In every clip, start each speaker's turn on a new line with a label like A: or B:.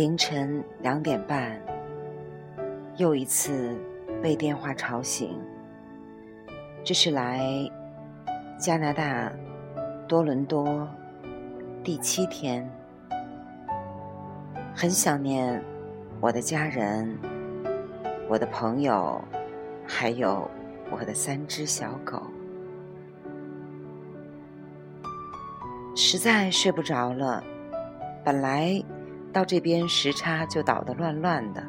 A: 凌晨两点半，又一次被电话吵醒。这是来加拿大多伦多第七天，很想念我的家人、我的朋友，还有我的三只小狗。实在睡不着了，本来到这边时差就倒得乱乱的，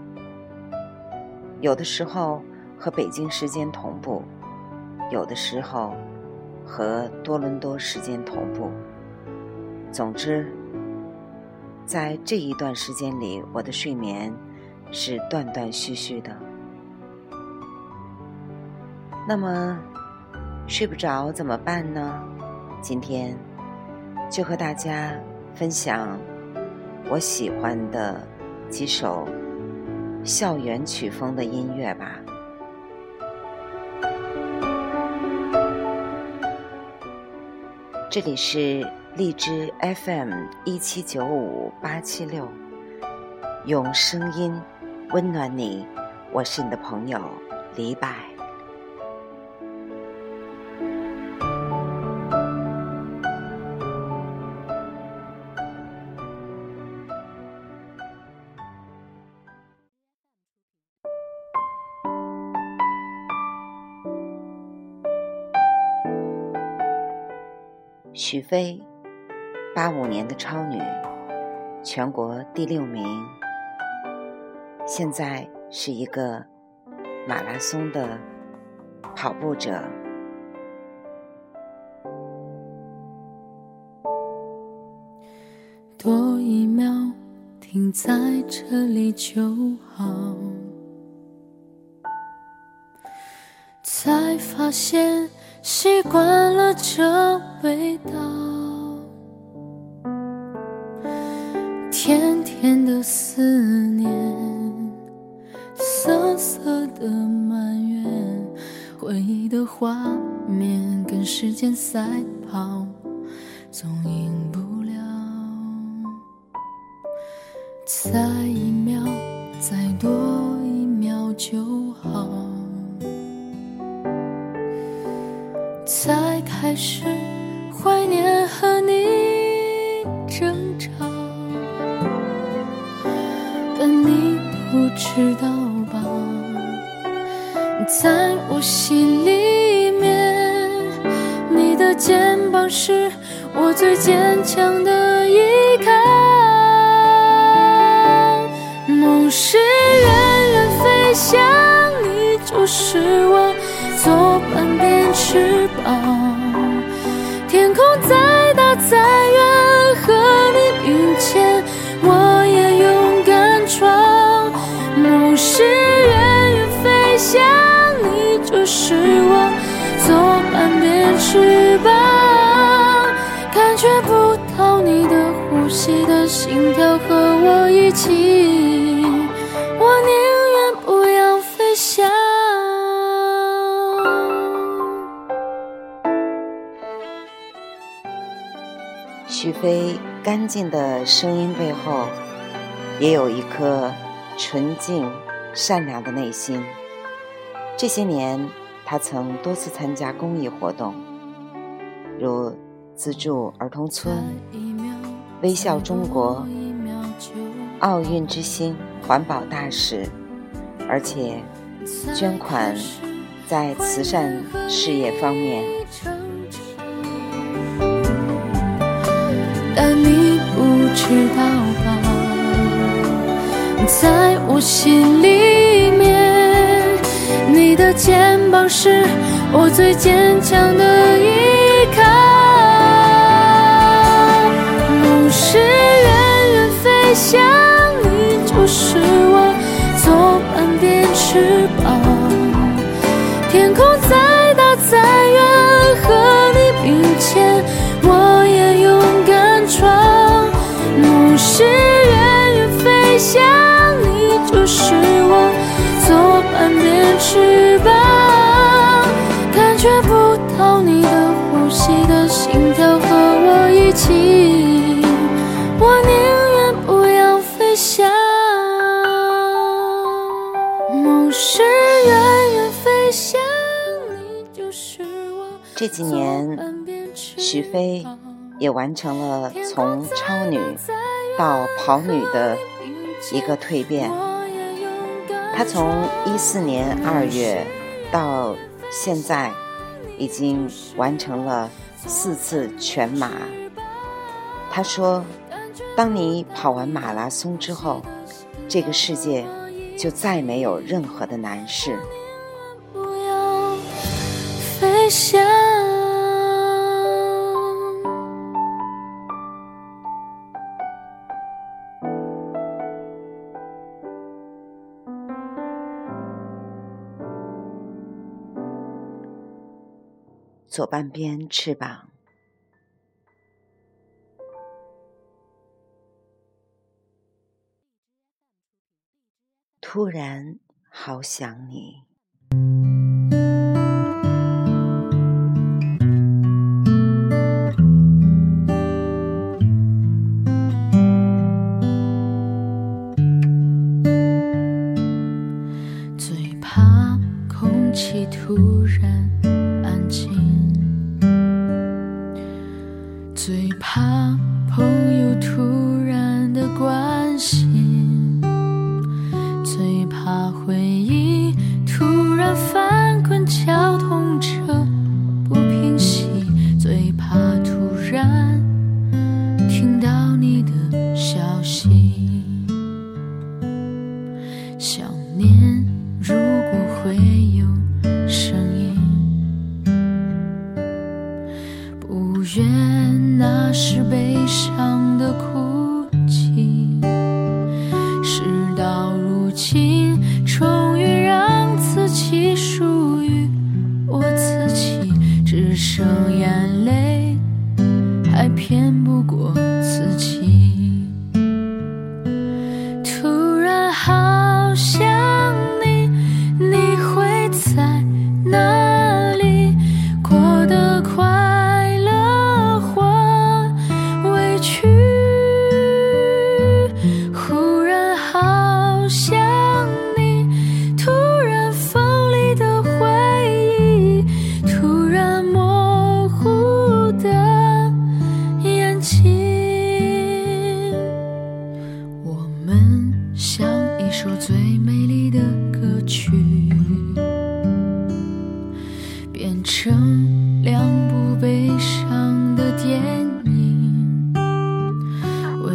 A: 有的时候和北京时间同步，有的时候和多伦多时间同步。总之，在这一段时间里，我的睡眠是断断续续的。那么，睡不着怎么办呢？今天。就和大家分享我喜欢的几首校园曲风的音乐吧。这里是荔枝 FM 一七九五八七六，用声音温暖你，我是你的朋友李柏。许飞，八五年的超女，全国第六名，现在是一个马拉松的跑步者。
B: 多一秒停在这里就好，才发现。习惯了这味道，甜甜的思念，涩涩的埋怨，回忆的画面跟时间赛跑，总赢不了。再一秒，再多一秒就好。才开始怀念和你争吵，但你不知道吧，在我心里面，你的肩膀是我最坚强的依靠。梦是远远飞翔，你就是我
A: 啊。干净的声音背后，也有一颗纯净善良的内心。这些年，他曾多次参加公益活动，如资助儿童村、微笑中国、奥运之星环保大使，而且捐款在慈善事业方面。
B: 心里面，你的肩膀是我最坚强的依靠。梦是远远飞翔，
A: 这几年，许飞也完成了从超女到跑女的一个蜕变。她从一四年二月到现在，已经完成了四次全马。她说：“当你跑完马拉松之后，这个世界就再没有任何的难事。”
B: 飞翔
A: 左半边翅膀，突然好想你。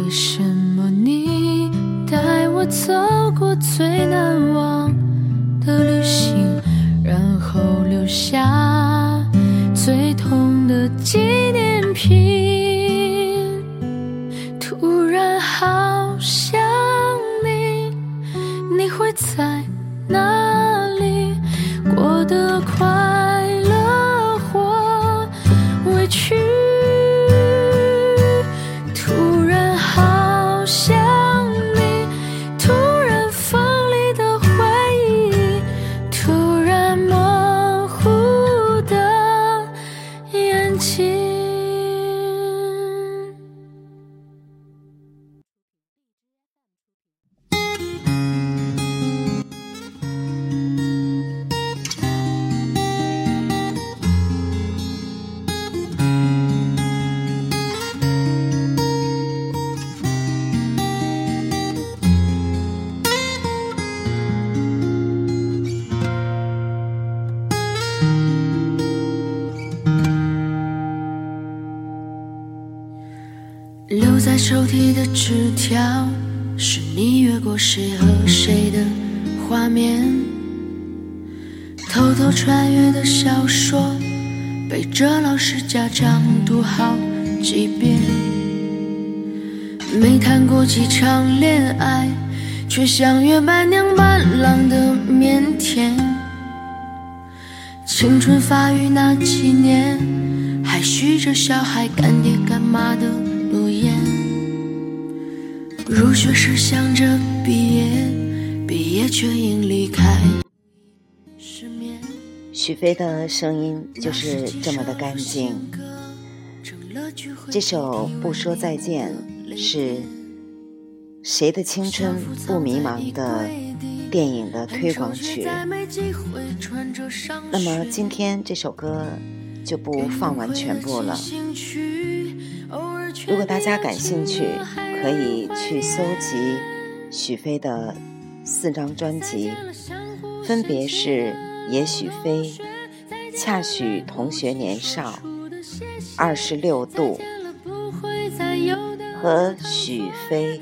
B: 为什么你带我走过最难忘的旅行然后留下的纸条，是你越过谁和谁的画面；偷偷穿越的小说，背着老师家长读好几遍。没谈过几场恋爱，却像约伴娘伴郎的腼腆。青春发育那几年，还许着小孩干爹干妈的。入学时想着毕业，毕业却因离开失眠。
A: 许飞的声音就是这么的干净。这首《不说再见》是谁的青春不迷茫的电影的推广曲。那么今天这首歌就不放完全部了。如果大家感兴趣，可以去搜集许飞的四张专辑，分别是《也许飞》《恰许同学年少》《二十六度》和许飞。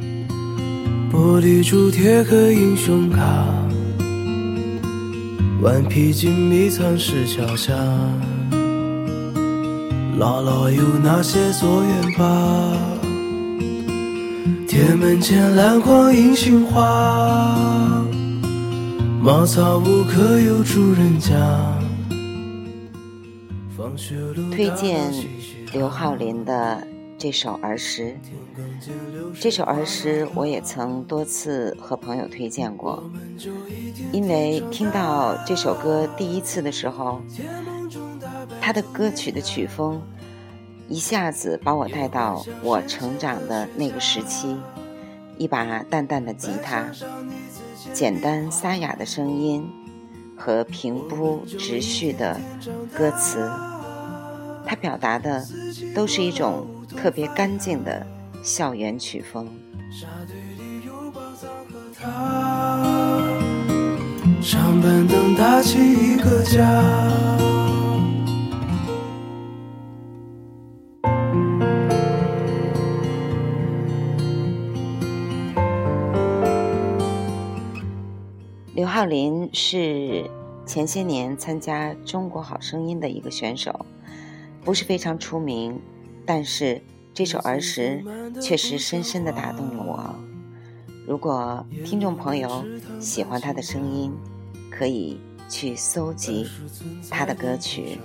C: 玻璃珠贴个英雄卡，顽皮筋迷藏石桥下，姥姥有那些作业本。铁门前篮筐银杏花，茅草屋可有住人家。
A: 推荐刘浩林的这首儿时，这首儿时我也曾多次和朋友推荐过，因为听到这首歌第一次的时候，他的歌曲的曲风。一下子把我带到我成长的那个时期，一把淡淡的吉他，简单沙哑的声音和平铺直叙的歌词，它表达的都是一种特别干净的校园曲风。
C: 上板凳搭起一个家。
A: 刘浩林是前些年参加《中国好声音》的一个选手，不是非常出名，但是这首儿时确实深深的打动了我。如果听众朋友喜欢他的声音，可以去搜集他的歌曲。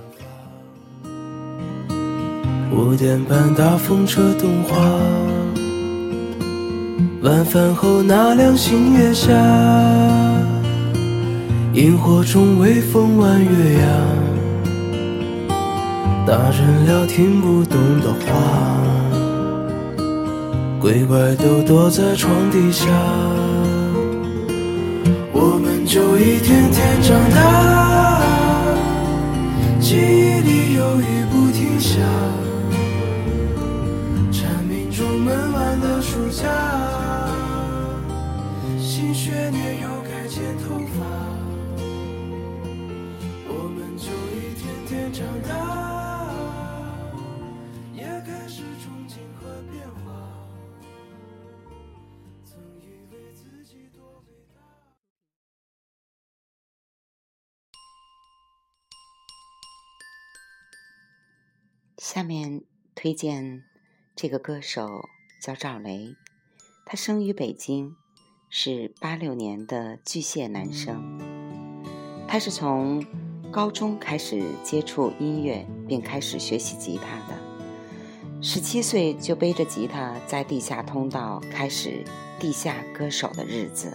C: 五点半大风车动画，晚饭后那凉星月下。萤火虫微风弯月牙，大人聊听不懂的话，鬼怪都躲在床底下，我们就一天天长大，记忆里有雨不停下，
A: 下面推荐这个歌手叫赵雷，他生于北京，是八六年的巨蟹男生，他是从。高中开始接触音乐，并开始学习吉他的。十七岁就背着吉他在地下通道开始地下歌手的日子。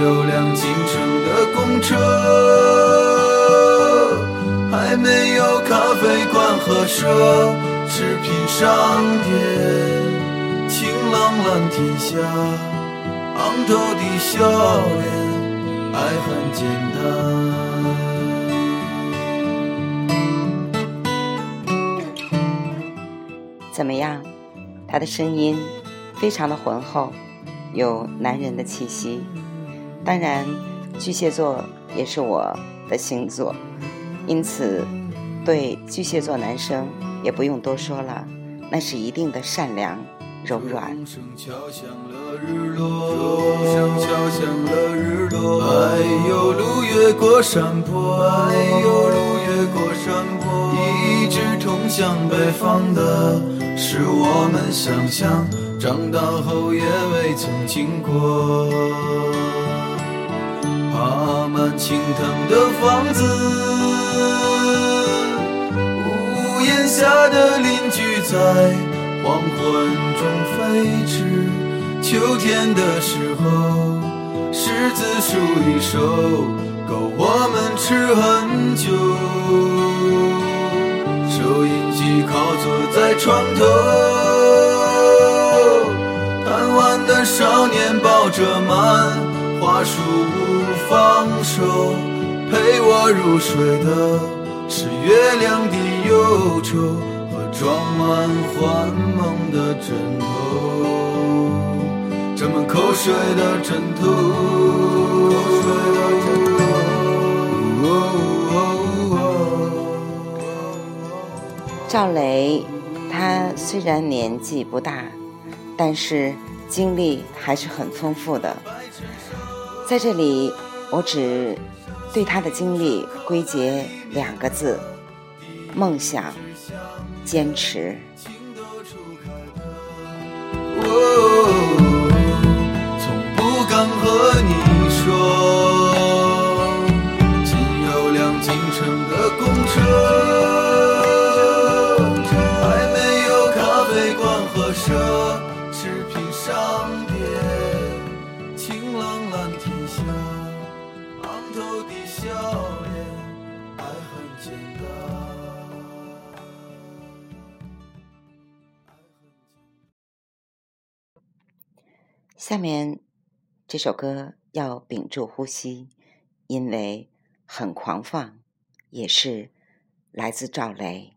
D: 有辆进城的公车，还没有咖啡馆和奢侈品商店。晴朗蓝天下，昂头的笑脸，爱很简单。
A: 怎么样？他的声音非常的浑厚，有男人的气息。当然，巨蟹座也是我的星座，因此对巨蟹座男生也不用多说了，那是一定的善良、柔软。
D: 哎呦，路越过山坡，哎呦，路越过山坡，一直通向北方的。是我们想象，长大后也未曾经过。爬满青藤的房子，屋檐下的邻居在黄昏中飞驰。秋天的时候，柿子树一熟，够我们吃很久。收音机靠坐在床头，贪玩的少年抱着漫画书不放手，陪我入睡的是月亮的忧愁和装满幻梦的枕头，沾满口水的枕头。
A: 赵雷，他虽然年纪不大，但是经历还是很丰富的。在这里，我只对他的经历归结两个字：梦想、坚持。下面这首歌要屏住呼吸，因为很狂放，也是来自赵雷。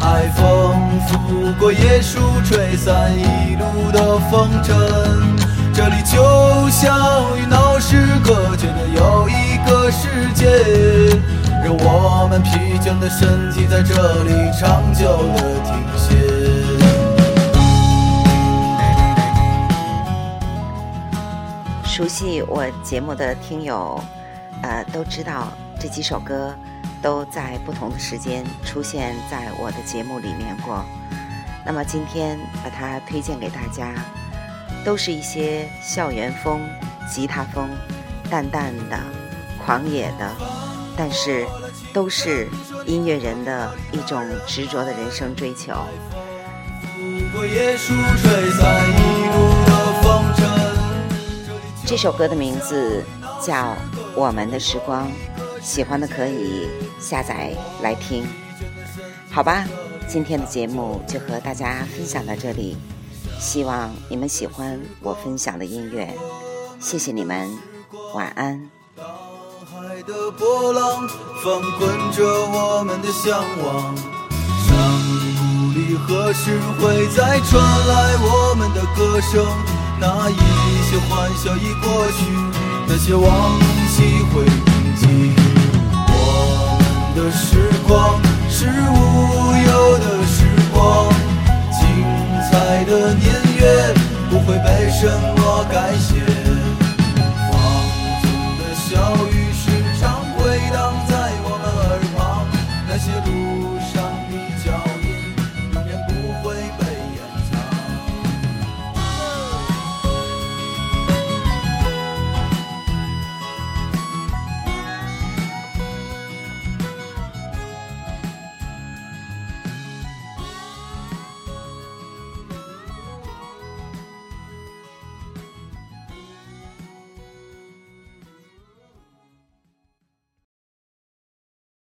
A: 海风拂过椰树，吹散一路的风尘。这里就像与闹市隔绝的又一个世界，让我们疲倦的身体在这里长久的停歇。熟悉我节目的听友，呃，都知道这几首歌。都在不同的时间出现在我的节目里面过。那么今天把它推荐给大家，都是一些校园风、吉他风、淡淡的
D: 狂野的，但是都是音乐人的一种执着的人生追求。这首歌的名字叫《我们的时光》，喜欢的可以下载来听。好吧，今天的节目就和大家分享到这里，希望你们喜欢我分享的音乐，谢谢你们，晚安。大海的波浪翻滚着我们的向往，山谷里何时会再传来我们的歌声？那一些欢笑已过去，那些往昔会铭记。的时光是无忧的时光，精彩的年月不会被什么。